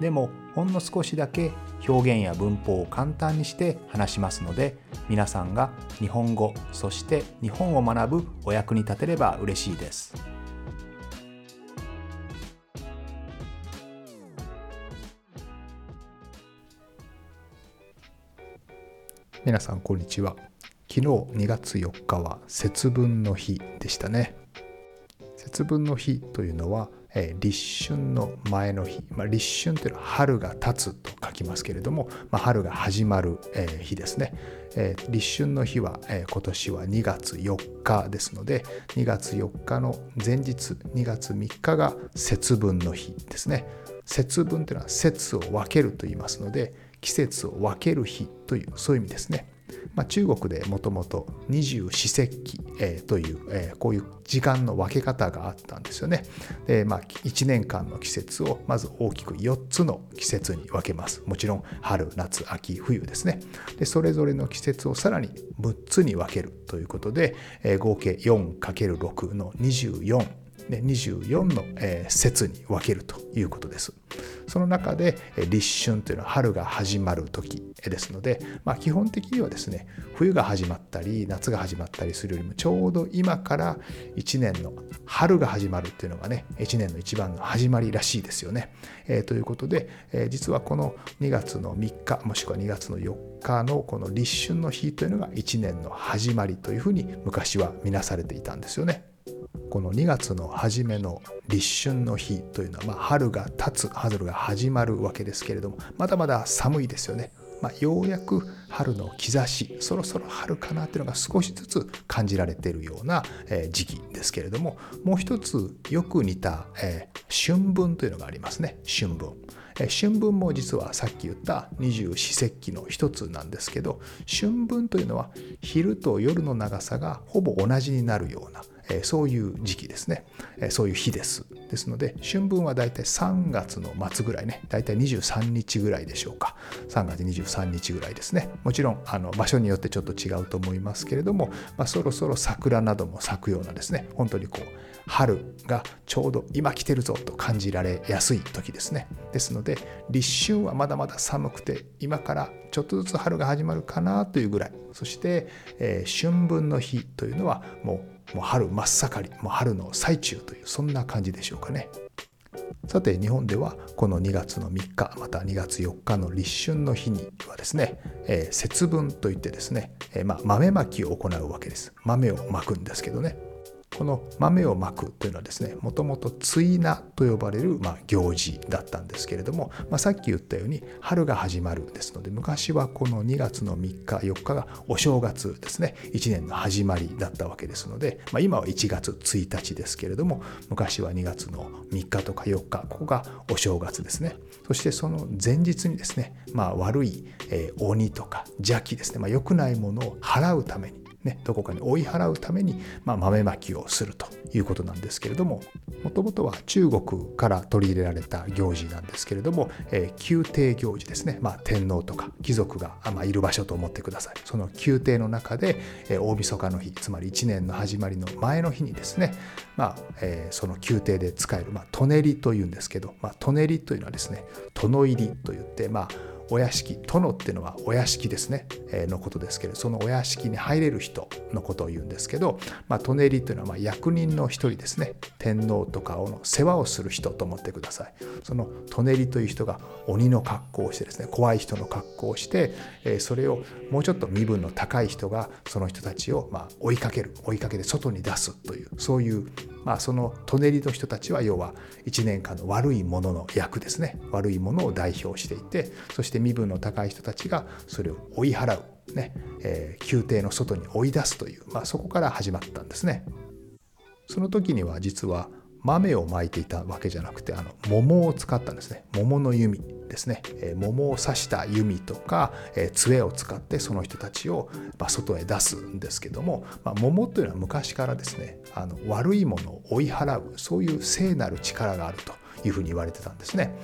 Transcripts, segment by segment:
でもほんの少しだけ表現や文法を簡単にして話しますので皆さんが日本語そして日本を学ぶお役に立てれば嬉しいです。皆さんこんにちは。昨日2月4日は節分の日でしたね。節分の日というのはえー、立春の前の日、まあ、立春というのは春が経つと書きますけれども、まあ、春が始まる、えー、日ですね、えー、立春の日は、え今年は2月4日ですので2月4日の前日2月3日が節分の日ですね。節分というのは節を分けると言いますので季節を分ける日というそういう意味ですね。まあ、中国でもともと二十四節気、えー、という、えー、こういう時間の分け方があったんですよね。で、まあ、1年間の季節をまず大きく4つの季節に分けます。もちろん春、夏、秋、冬ですね。で、それぞれの季節をさらに6つに分けるということで、えー、合計 4×6 の24ね、24の、えー、節に分けるということです。その中で立春というのは春が始まる時ですので、まあ、基本的にはですね冬が始まったり夏が始まったりするよりもちょうど今から1年の春が始まるっていうのがね1年の一番の始まりらしいですよね。えー、ということで、えー、実はこの2月の3日もしくは2月の4日のこの立春の日というのが1年の始まりというふうに昔は見なされていたんですよね。この2月の初めの立春の日というのは、まあ、春が経つ春が始まるわけですけれどもまだまだ寒いですよね。まあ、ようやく春の兆しそろそろ春かなというのが少しずつ感じられているような時期ですけれどももう一つよく似た、えー、春分というのがありますね春分。春分も実はさっき言った二十四節気の一つなんですけど春分というのは昼と夜の長さがほぼ同じになるようなそういう時期ですね、そういう日です。ですので春分はだいたい3月の末ぐらいね。だいたい23日ぐらいでしょうか。3月23日ぐらいですね。もちろんあの場所によってちょっと違うと思いますけれども、まあ、そろそろ桜なども咲くようなですね。本当にこう春がちょうど今来てるぞと感じられやすい時ですね。ですので立春はまだまだ寒くて今からちょっとずつ春が始まるかなというぐらい。そして、えー、春分の日というのはもうもう春真っ盛りもう春の最中というそんな感じでしょうかね。さて日本ではこの2月の3日また2月4日の立春の日にはですね、えー、節分といってですね、えー、まあ、豆まきを行うわけです。豆をまくんですけどね。この豆をまくというのはですねもともと追菜と呼ばれる、まあ、行事だったんですけれども、まあ、さっき言ったように春が始まるですので昔はこの2月の3日4日がお正月ですね1年の始まりだったわけですので、まあ、今は1月1日ですけれども昔は2月の3日とか4日ここがお正月ですね。そしてその前日にですね、まあ、悪い、えー、鬼とか邪気ですね、まあ、良くないものを払うためにね、どこかに追い払うために、まあ、豆まきをするということなんですけれどももともとは中国から取り入れられた行事なんですけれども、えー、宮廷行事ですね、まあ、天皇とか貴族が、まあ、いる場所と思ってください。その宮廷の中で、えー、大晦日の日つまり1年の始まりの前の日にですね、まあえー、その宮廷で使える、まあ、トネリというんですけど、まあ、トネリというのはですね殿入りといってまあお屋敷殿っていうのはお屋敷ですね、えー、のことですけれどそのお屋敷に入れる人のことを言うんですけど、まあ、舎人というのはまあ役人の一人ですね。天皇とかの世話をする人と思ってください。その舎人という人が鬼の格好をしてですね怖い人の格好をして、えー、それをもうちょっと身分の高い人がその人たちをまあ追いかける追いかけて外に出すというそういうまあ、その舎人の人たちは要は1年間の悪いものの役ですね悪いものを代表していてそして身分の高い人たちがそれを追い払う、ねえー、宮廷の外に追い出すという、まあ、そこから始まったんですね。その時には実は豆をまいていたわけじゃなくてあの桃を使ったんですね。桃の弓ですね、えー、桃を刺した弓とか、えー、杖を使ってその人たちを、まあ、外へ出すんですけども、まあ、桃というのは昔からですねあの悪いものを追い払うそういう聖なる力があるというふうに言われてたんですね。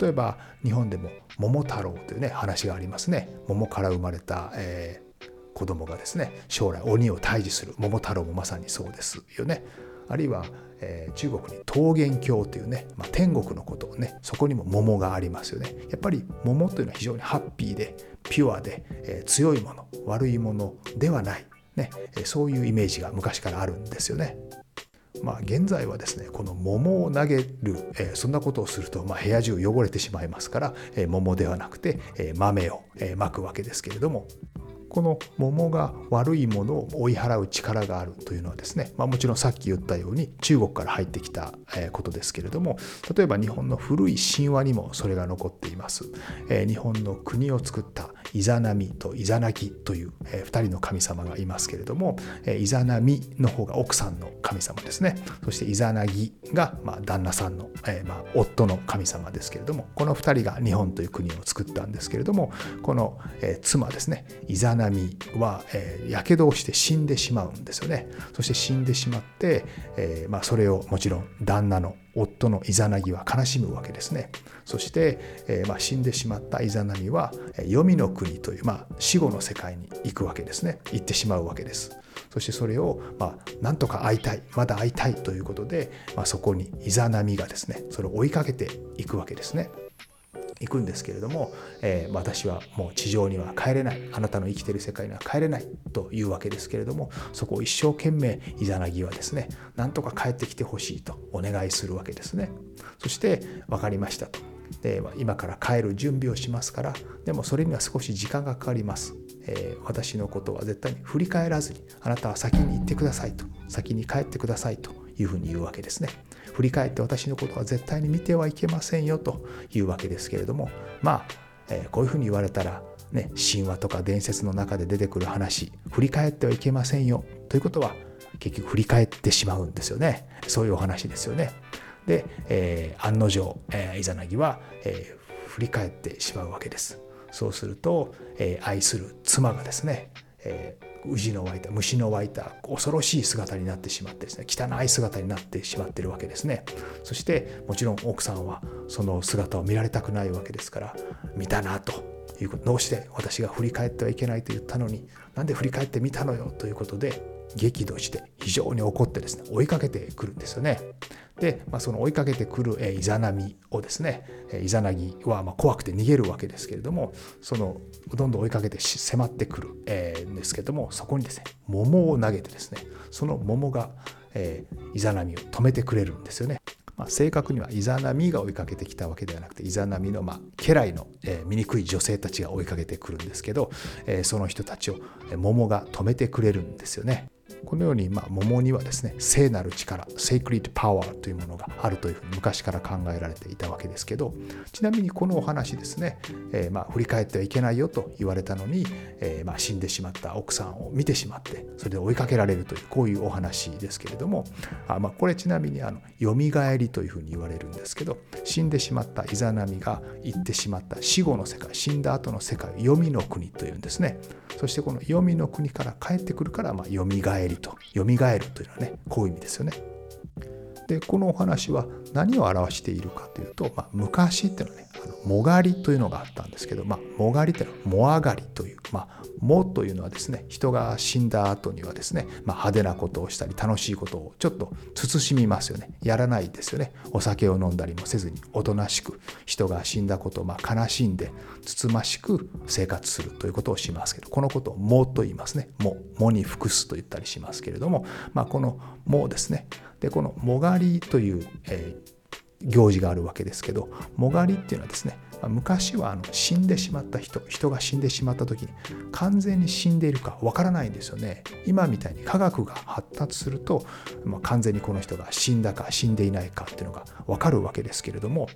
例えば日本でも桃太郎というね話がありますね。桃から生まれた、えー、子供がですね将来鬼を退治する桃太郎もまさにそうですよね。あるいは、えー、中国に桃源郷というね、まあ、天国のことをねそこにも桃がありますよね。やっぱり桃というのは非常にハッピーでピュアで、えー、強いもの悪いものではない、ね、そういうイメージが昔からあるんですよね。まあ、現在はですねこの桃を投げる、えー、そんなことをすると、まあ、部屋中汚れてしまいますから、えー、桃ではなくて、えー、豆を、えまくわけですけれども。この桃が悪いものを追い払う力があるというのはですね、まあ、もちろんさっき言ったように中国から入ってきたことですけれども例えば日本の古い神話にもそれが残っています、えー、日本の国を作ったイザナミとイザナギという、えー、2人の神様がいますけれども、えー、イザナミの方が奥さんの神様ですね。そしてイザナギが、まあ、旦那さんの、えーまあ、夫の神様ですけれどもこの2人が日本という国を作ったんですけれどもこの、えー、妻ですね。イザナ波はやけどをして死んでしまうんですよね。そして死んでしまって、えー、まあ、それをもちろん旦那の夫のイザナギは悲しむわけですね。そして、えー、まあ、死んでしまったイザナギは黄泉の国という、まあ、死後の世界に行くわけですね。行ってしまうわけです。そしてそれを、まあ、なんとか会いたいまだ会いたいということで、まあ、そこにイザナミがですねそれを追いかけていくわけですね。行くんですけれども、えー、私はもう地上には帰れない。あなたの生きてる世界には帰れないというわけですけれどもそこを一生懸命イザナギはですねなんとか帰ってきてほしいとお願いするわけですね。そして分かりましたと。で今から帰る準備をしますからでもそれには少し時間がかかります、えー、私のことは絶対に振り返らずにあなたは先に行ってくださいと。先に帰ってくださいというふうに言うわけですね。振り返って私のことは絶対に見てはいけませんよというわけですけれどもまあ、えー、こういうふうに言われたら、ね、神話とか伝説の中で出てくる話振り返ってはいけませんよということは結局振り返ってしまうんですよねそういうお話ですよね。で、えー、案の定、えー、イザナギは、えー、振り返ってしまうわけです。そうすると、えー、愛する妻がですね、えー、宇治の湧いた虫の湧いた恐ろしい姿になってしまってですね汚い姿になってしまってるわけですね。そしてもちろん奥さんはその姿を見られたくないわけですから見たなということどうして私が振り返ってはいけないと言ったのになんで振り返ってみたのよということで激怒して非常に怒ってですね追いかけてくるんですよね。で、まあ、その追いかけてくる、えイザナミをですね、えイザナギはまあ怖くて逃げるわけですけれどもそのどんどん追いかけて迫ってくる、えんですけどもそこにですね桃を投げてですねその桃が、えイザナミを止めてくれるんですよね。まあ、正確にはイザナミが追いかけてきたわけではなくてイザナミの、まあ、家来の、えー、醜い女性たちが追いかけてくるんですけど、えー、その人たちを桃が止めてくれるんですよね。このように、まあ、桃にはですね聖なる力 sacred power というものがあるというふうに昔から考えられていたわけですけどちなみにこのお話ですね、えー、まあ振り返ってはいけないよと言われたのに、えー、まあ死んでしまった奥さんを見てしまってそれで追いかけられるというこういうお話ですけれどもあ、まあ、これちなみにあの蘇りというふうに言われるんですけど死んでしまったイザナミが行ってしまった死後の世界死んだ後の世界黄泉の国というんですね。そしてこの黄泉の国から帰ってくるから、まあ、蘇りりと蘇るというのはねこういう意味ですよね。でこのお話は何を表しているかというと、まあ、昔っていうのはねあのもがりというのがあったんですけど、まあ、もがりっていうのはも上がりという、まあ、もというのはですね人が死んだ後にはですね、まあ、派手なことをしたり楽しいことをちょっと慎みますよね。やらないですよね。お酒を飲んだりもせずにおとなしく人が死んだことをまあ悲しんでつつましく生活するということをしますけどこのことを「も」と言いますね「も」「も」に服すと言ったりしますけれども、まあ、この「も」ですねでこの「もがり」という、えー行事があるわけですけどもがりっていうのはですね昔はあの死んでしまった人人が死んでしまった時に完全に死んでいるかわからないんですよね。今みたいに科学が発達すると、まあ、完全にこの人が死んだか死んでいないかっていうのがわかるわけですけれども、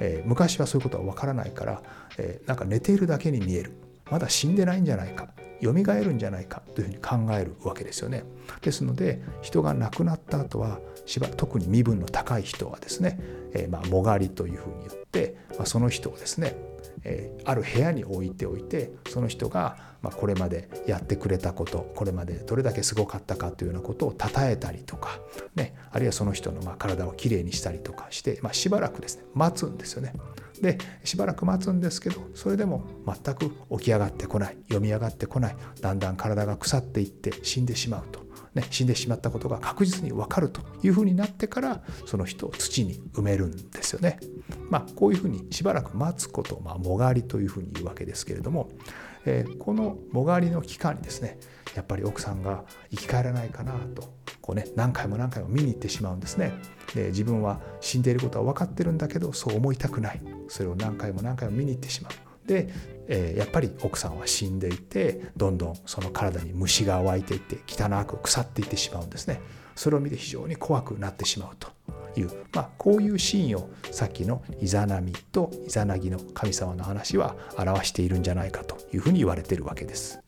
えー、昔はそういうことはわからないから、えー、なんか寝ているだけに見える。まだ死んでないんじゃないか蘇るんじゃないかというふうに考えるわけですよね。ですので人が亡くなった後はしば特に身分の高い人はですね、えー、まあもがりというふうに言って、まあ、その人をですね、え、ある部屋に置いておいてその人がまこれまでやってくれたことこれまでどれだけすごかったかというようなことを称えたりとか、ね、あるいはその人のま体をきれいにしたりとかして、まあ、しばらくですね待つんですよね。でしばらく待つんですけどそれでも全く起き上がってこない読み上がってこないだんだん体が腐っていって死んでしまうと。ね、死んでしまったことが確実に分かるというふうになってからその人を土に埋めるんですよね。まあ、こういうふうにしばらく待つことを、まあ、もがりというふうに言うわけですけれども、えー、このもがりの期間にですねやっぱり奥さんが生き返らないかなとこう、ね、何回も何回も見に行ってしまうんですね。で自分は死んでいることは分かってるんだけどそう思いたくない。それを何回も何回も見に行ってしまう。で、えー、やっぱり奥さんは死んでいてどんどんその体に虫が湧いていって汚く腐っていってしまうんですねそれを見て非常に怖くなってしまうという、まあ、こういうシーンをさっきのイザナミとイザナギの神様の話は表しているんじゃないかというふうに言われているわけです。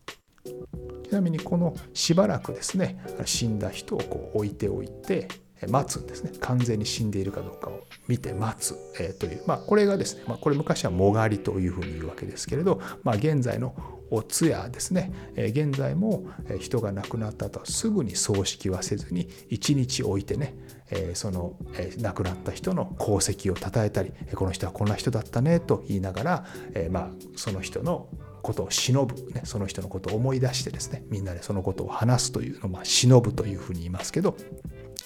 ちなみにこのしばらくですね死んだ人をこう置いておいて待つんですね。完全に死んでいるかどうかを見て待つ、えー、という、まあ、これがですね、まあ、これ昔はもがりというふうに言うわけですけれど、まあ、現在のお通夜ですね、えー、現在も人が亡くなった後はすぐに葬式はせずに1日置いてね、えー、その、えー、亡くなった人の功績を称えたりこの人はこんな人だったねと言いながら、えー、まあその人のことを忍ぶ、ね、その人のことを思い出してですねみんなでそのことを話すというのを、まあ、忍ぶというふうに言いますけど、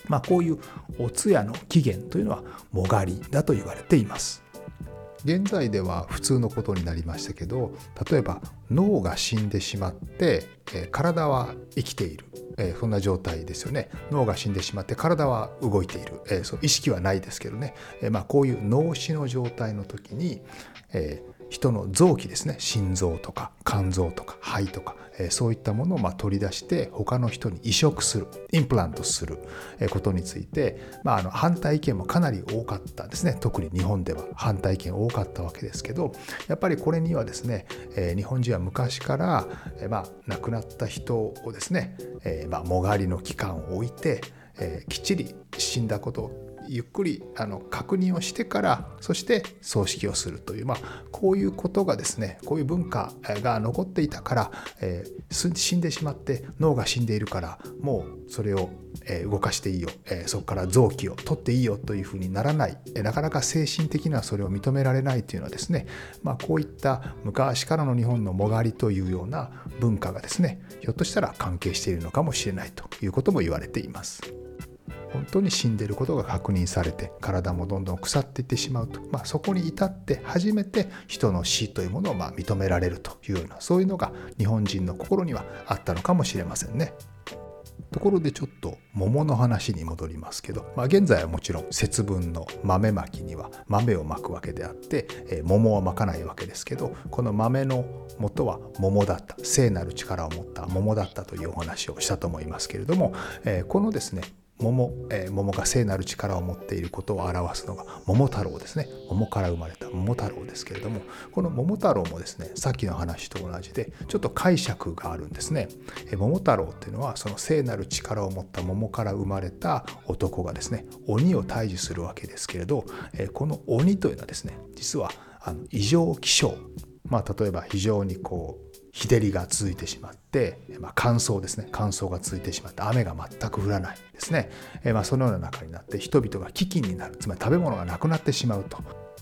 まあ、こういうお通夜の起源というのはもがりだと言われています。現在では普通のことになりましたけど例えば脳が死んでしまって、え体は生きている、えそんな状態ですよね。脳が死んでしまって体は動いている、えそう意識はないですけどね、えまあ、こういう脳死の状態の時に、えー人の臓器ですね。心臓とか肝臓とか肺とか、えー、そういったものをま取り出して他の人に移植するインプラントすることについて、まあ、あの反対意見もかなり多かったですね。特に日本では。反対意見多かったわけですけどやっぱりこれにはですね、えー、日本人は昔から、えー、まあ、亡くなった人をですね、えまあ、もがりの期間を置いて、えきっちり死んだことをゆっくりあの確認をしてからそして葬式をするという、まあ、こういうことがですねこういう文化が残っていたから、えー、死んでしまって脳が死んでいるからもうそれを、え動かしていいよ、え、そこから臓器を取っていいよというふうにならない、えなかなか精神的にはそれを認められないというのはですね、まあ、こういった昔からの日本のもがりというような文化がですねひょっとしたら関係しているのかもしれないということも言われています。本当に死んでることが確認されて体もどんどん腐っていってしまうと、まあ、そこに至って初めて人の死というものをま認められるというようなそういうのが日本人の心にはあったのかもしれませんね。ところでちょっと桃の話に戻りますけど、まあ、現在はもちろん節分の豆まきには豆をまくわけであって、えー、桃はまかないわけですけどこの豆の元は桃だった聖なる力を持った桃だったというお話をしたと思いますけれども、えー、このですね桃、えー、桃が聖なる力を持っていることを表すのが桃太郎ですね。桃から生まれた桃太郎ですけれどもこの桃太郎もですねさっきの話と同じでちょっと解釈があるんですね、えー、桃太郎っていうのはその聖なる力を持った桃から生まれた男がですね鬼を退治するわけですけれど、えー、この鬼というのはですね実はあの異常気象。まあ例えば非常にこう日照りが続いてしまって、まあ、乾燥ですね。乾燥が続いてしまって雨が全く降らないですね、まあ、そのような中になって人々が飢饉になる。つまり食べ物がなくなってしまうと。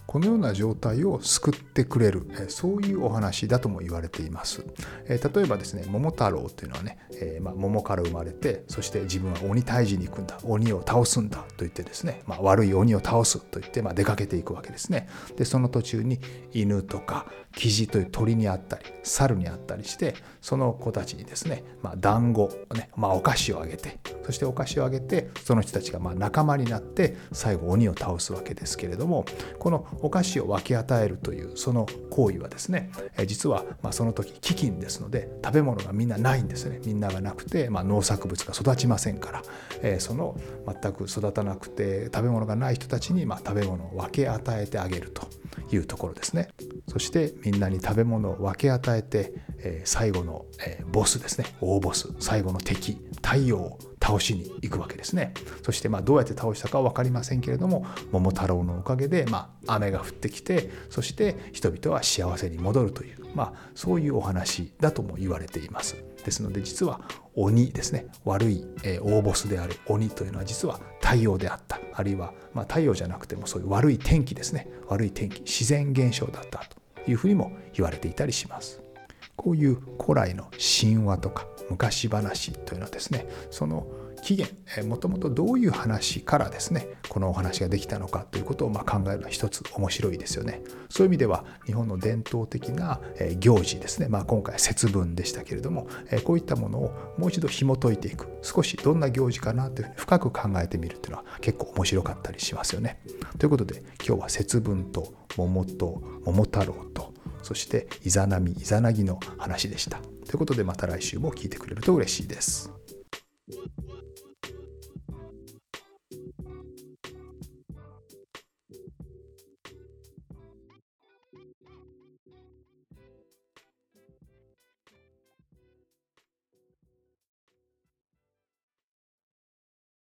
このような状態を救ってくれる。そういうお話だとも言われています。例えばですね桃太郎というのはね、まあ、桃から生まれてそして自分は鬼退治に行くんだ。鬼を倒すんだ。と言ってですね、まあ、悪い鬼を倒す。と言って、出かけていくわけですね。でその途中に犬とかキジという鳥にあったり猿にあったりしてその子たちにですね、まあ、団子、ねまあ、お菓子をあげてそしてお菓子をあげてその人たちがま仲間になって最後鬼を倒すわけですけれどもこのお菓子を分け与えるというその行為はですね実はまその時飢饉ですので食べ物がみんなないんですね。みんながなくて、まあ、農作物が育ちませんから、えその全く育たなくて食べ物がない人たちにま食べ物を分け与えてあげると。いうところですね。そしてみんなに食べ物を分け与えて、え、最後の、え、ボスですね。大ボス。最後の敵。太陽を倒しに行くわけですね。そしてまどうやって倒したかは分かりませんけれども桃太郎のおかげでま雨が降ってきてそして人々は幸せに戻るというまあそういうお話だとも言われています。ですので実は鬼ですね。悪い、え、大ボスである鬼というのは実は太陽であった。あるいは、まあ、太陽じゃなくてもそういう悪い天気ですね。悪い天気自然現象だったというふうにも言われていたりします。こういう古来の神話とか昔話というのはですねその起源もともとどういう話からですねこのお話ができたのかということをま考えるのは一つ面白いですよね。そういう意味では日本の伝統的な行事ですね、まあ、今回節分でしたけれどもこういったものをもう一度紐解いていく少しどんな行事かなというふうに深く考えてみるというのは結構面白かったりしますよね。ということで今日は節分と桃と桃太郎とそしてイザナミイザナギの話でした。ということでまた来週も聞いてくれると嬉しいです。